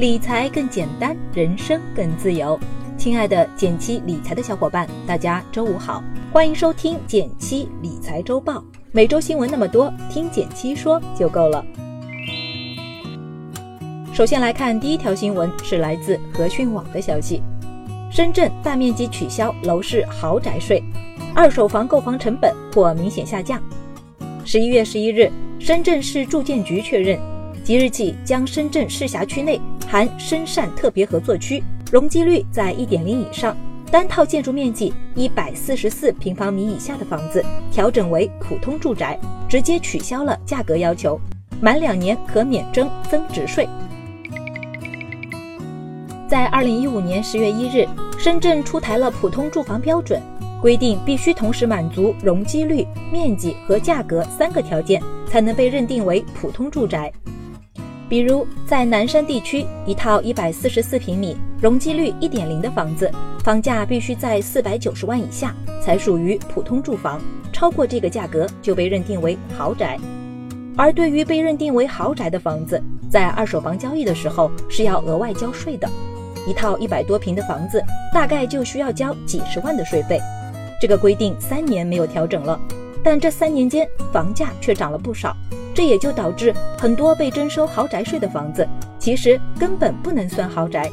理财更简单，人生更自由。亲爱的减七理财的小伙伴，大家周五好，欢迎收听减七理财周报。每周新闻那么多，听减七说就够了。首先来看第一条新闻，是来自和讯网的消息：深圳大面积取消楼市豪宅税，二手房购房成本或明显下降。十一月十一日，深圳市住建局确认，即日起将深圳市辖区内含深汕特别合作区容积率在一点零以上、单套建筑面积一百四十四平方米以下的房子调整为普通住宅，直接取消了价格要求，满两年可免征增值税。在二零一五年十月一日，深圳出台了普通住房标准。规定必须同时满足容积率、面积和价格三个条件，才能被认定为普通住宅。比如，在南山地区，一套一百四十四平米、容积率一点零的房子，房价必须在四百九十万以下，才属于普通住房；超过这个价格，就被认定为豪宅。而对于被认定为豪宅的房子，在二手房交易的时候是要额外交税的。一套一百多平的房子，大概就需要交几十万的税费。这个规定三年没有调整了，但这三年间房价却涨了不少，这也就导致很多被征收豪宅税的房子其实根本不能算豪宅。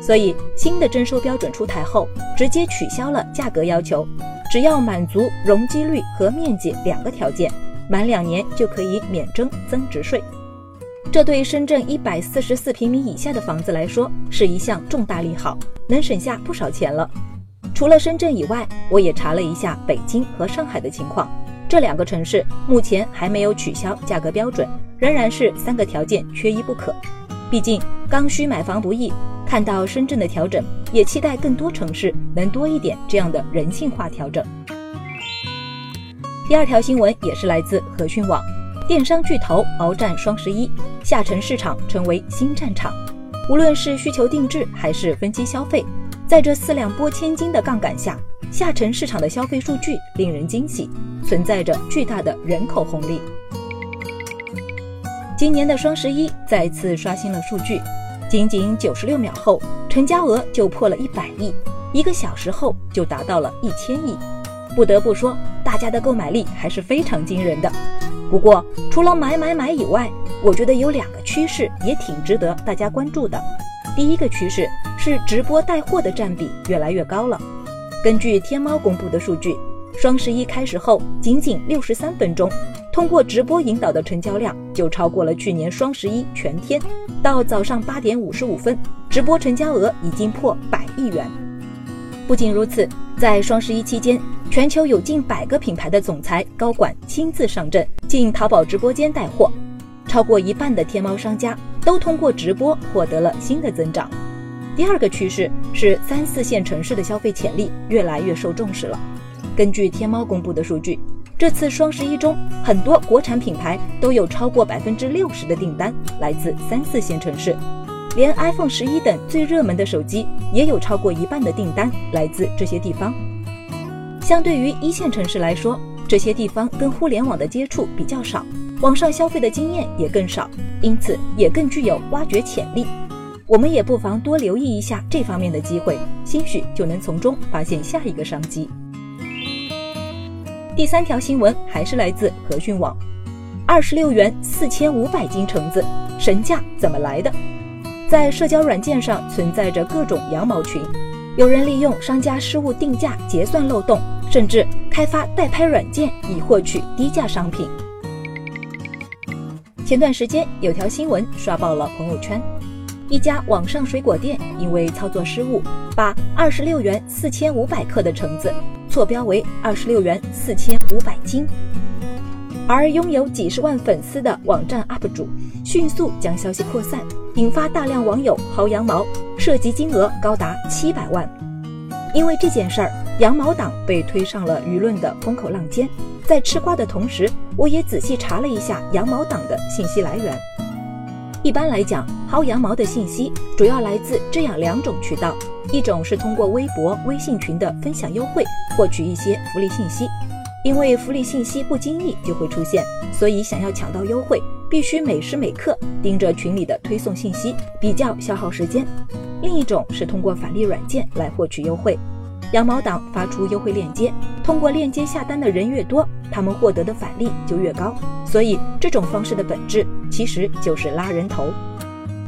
所以新的征收标准出台后，直接取消了价格要求，只要满足容积率和面积两个条件，满两年就可以免征增值税。这对深圳一百四十四平米以下的房子来说是一项重大利好，能省下不少钱了。除了深圳以外，我也查了一下北京和上海的情况。这两个城市目前还没有取消价格标准，仍然是三个条件缺一不可。毕竟刚需买房不易，看到深圳的调整，也期待更多城市能多一点这样的人性化调整。第二条新闻也是来自和讯网，电商巨头鏖战双十一，下沉市场成为新战场。无论是需求定制还是分期消费。在这四两拨千斤的杠杆下，下沉市场的消费数据令人惊喜，存在着巨大的人口红利。今年的双十一再次刷新了数据，仅仅九十六秒后，成交额就破了一百亿，一个小时后就达到了一千亿。不得不说，大家的购买力还是非常惊人的。不过，除了买买买以外，我觉得有两个趋势也挺值得大家关注的。第一个趋势是直播带货的占比越来越高了。根据天猫公布的数据，双十一开始后仅仅六十三分钟，通过直播引导的成交量就超过了去年双十一全天。到早上八点五十五分，直播成交额已经破百亿元。不仅如此，在双十一期间，全球有近百个品牌的总裁高管亲自上阵进淘宝直播间带货，超过一半的天猫商家。都通过直播获得了新的增长。第二个趋势是三四线城市的消费潜力越来越受重视了。根据天猫公布的数据，这次双十一中，很多国产品牌都有超过百分之六十的订单来自三四线城市，连 iPhone 十一等最热门的手机也有超过一半的订单来自这些地方。相对于一线城市来说，这些地方跟互联网的接触比较少。网上消费的经验也更少，因此也更具有挖掘潜力。我们也不妨多留意一下这方面的机会，兴许就能从中发现下一个商机。第三条新闻还是来自和讯网，二十六元四千五百斤橙子，神价怎么来的？在社交软件上存在着各种羊毛群，有人利用商家失误定价结算漏洞，甚至开发代拍软件以获取低价商品。前段时间有条新闻刷爆了朋友圈，一家网上水果店因为操作失误，把二十六元四千五百克的橙子错标为二十六元四千五百斤，而拥有几十万粉丝的网站 UP 主迅速将消息扩散，引发大量网友薅羊毛，涉及金额高达七百万。因为这件事儿，羊毛党被推上了舆论的风口浪尖。在吃瓜的同时，我也仔细查了一下羊毛党的信息来源。一般来讲，薅羊毛的信息主要来自这样两种渠道：一种是通过微博、微信群的分享优惠，获取一些福利信息。因为福利信息不经意就会出现，所以想要抢到优惠，必须每时每刻盯着群里的推送信息，比较消耗时间；另一种是通过返利软件来获取优惠。羊毛党发出优惠链接，通过链接下单的人越多，他们获得的返利就越高。所以这种方式的本质其实就是拉人头。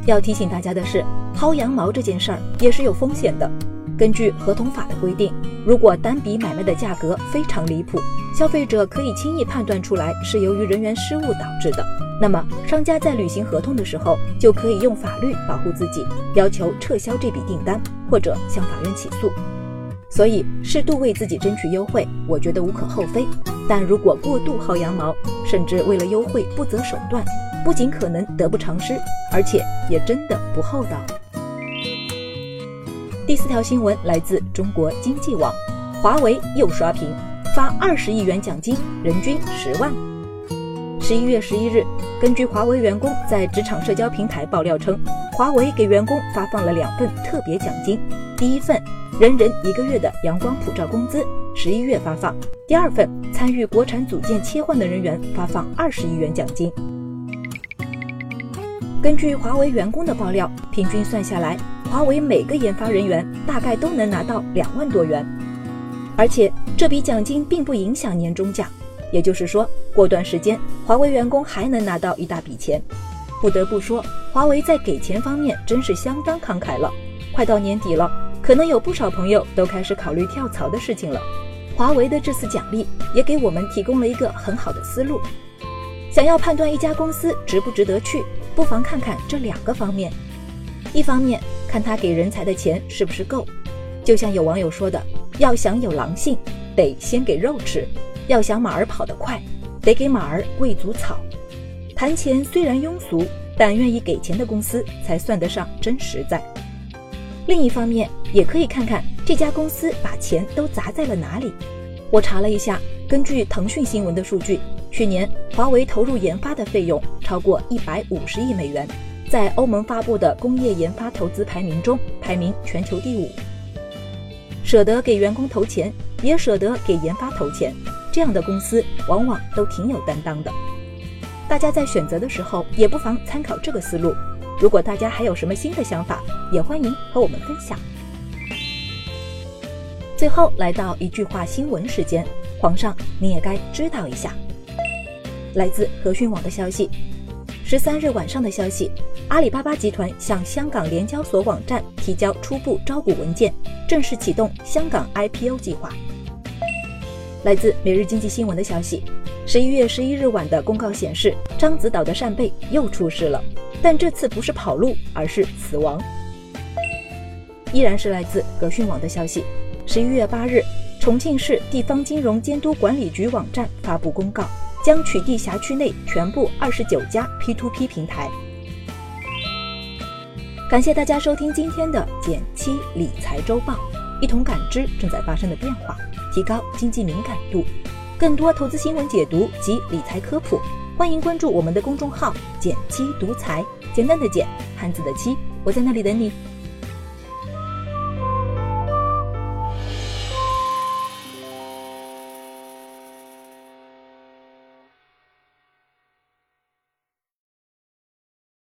要提醒大家的是，薅羊毛这件事儿也是有风险的。根据合同法的规定，如果单笔买卖的价格非常离谱，消费者可以轻易判断出来是由于人员失误导致的，那么商家在履行合同的时候就可以用法律保护自己，要求撤销这笔订单，或者向法院起诉。所以，适度为自己争取优惠，我觉得无可厚非。但如果过度薅羊毛，甚至为了优惠不择手段，不仅可能得不偿失，而且也真的不厚道。第四条新闻来自中国经济网，华为又刷屏，发二十亿元奖金，人均十万。十一月十一日，根据华为员工在职场社交平台爆料称，华为给员工发放了两份特别奖金，第一份。人人一个月的阳光普照工资，十一月发放。第二份参与国产组件切换的人员发放二十亿元奖金。根据华为员工的爆料，平均算下来，华为每个研发人员大概都能拿到两万多元。而且这笔奖金并不影响年终奖，也就是说，过段时间华为员工还能拿到一大笔钱。不得不说，华为在给钱方面真是相当慷慨了。快到年底了。可能有不少朋友都开始考虑跳槽的事情了。华为的这次奖励也给我们提供了一个很好的思路。想要判断一家公司值不值得去，不妨看看这两个方面：一方面看他给人才的钱是不是够。就像有网友说的，要想有狼性，得先给肉吃；要想马儿跑得快，得给马儿喂足草。谈钱虽然庸俗，但愿意给钱的公司才算得上真实在。另一方面，也可以看看这家公司把钱都砸在了哪里。我查了一下，根据腾讯新闻的数据，去年华为投入研发的费用超过一百五十亿美元，在欧盟发布的工业研发投资排名中排名全球第五。舍得给员工投钱，也舍得给研发投钱，这样的公司往往都挺有担当的。大家在选择的时候，也不妨参考这个思路。如果大家还有什么新的想法，也欢迎和我们分享。最后来到一句话新闻时间，皇上你也该知道一下。来自和讯网的消息，十三日晚上的消息，阿里巴巴集团向香港联交所网站提交初步招股文件，正式启动香港 IPO 计划。来自每日经济新闻的消息，十一月十一日晚的公告显示，獐子岛的扇贝又出事了。但这次不是跑路，而是死亡。依然是来自格讯网的消息。十一月八日，重庆市地方金融监督管理局网站发布公告，将取缔辖区内全部二十九家 P2P 平台。感谢大家收听今天的减七理财周报，一同感知正在发生的变化，提高经济敏感度。更多投资新闻解读及理财科普。欢迎关注我们的公众号“简七独裁”，简单的简，汉字的七，我在那里等你。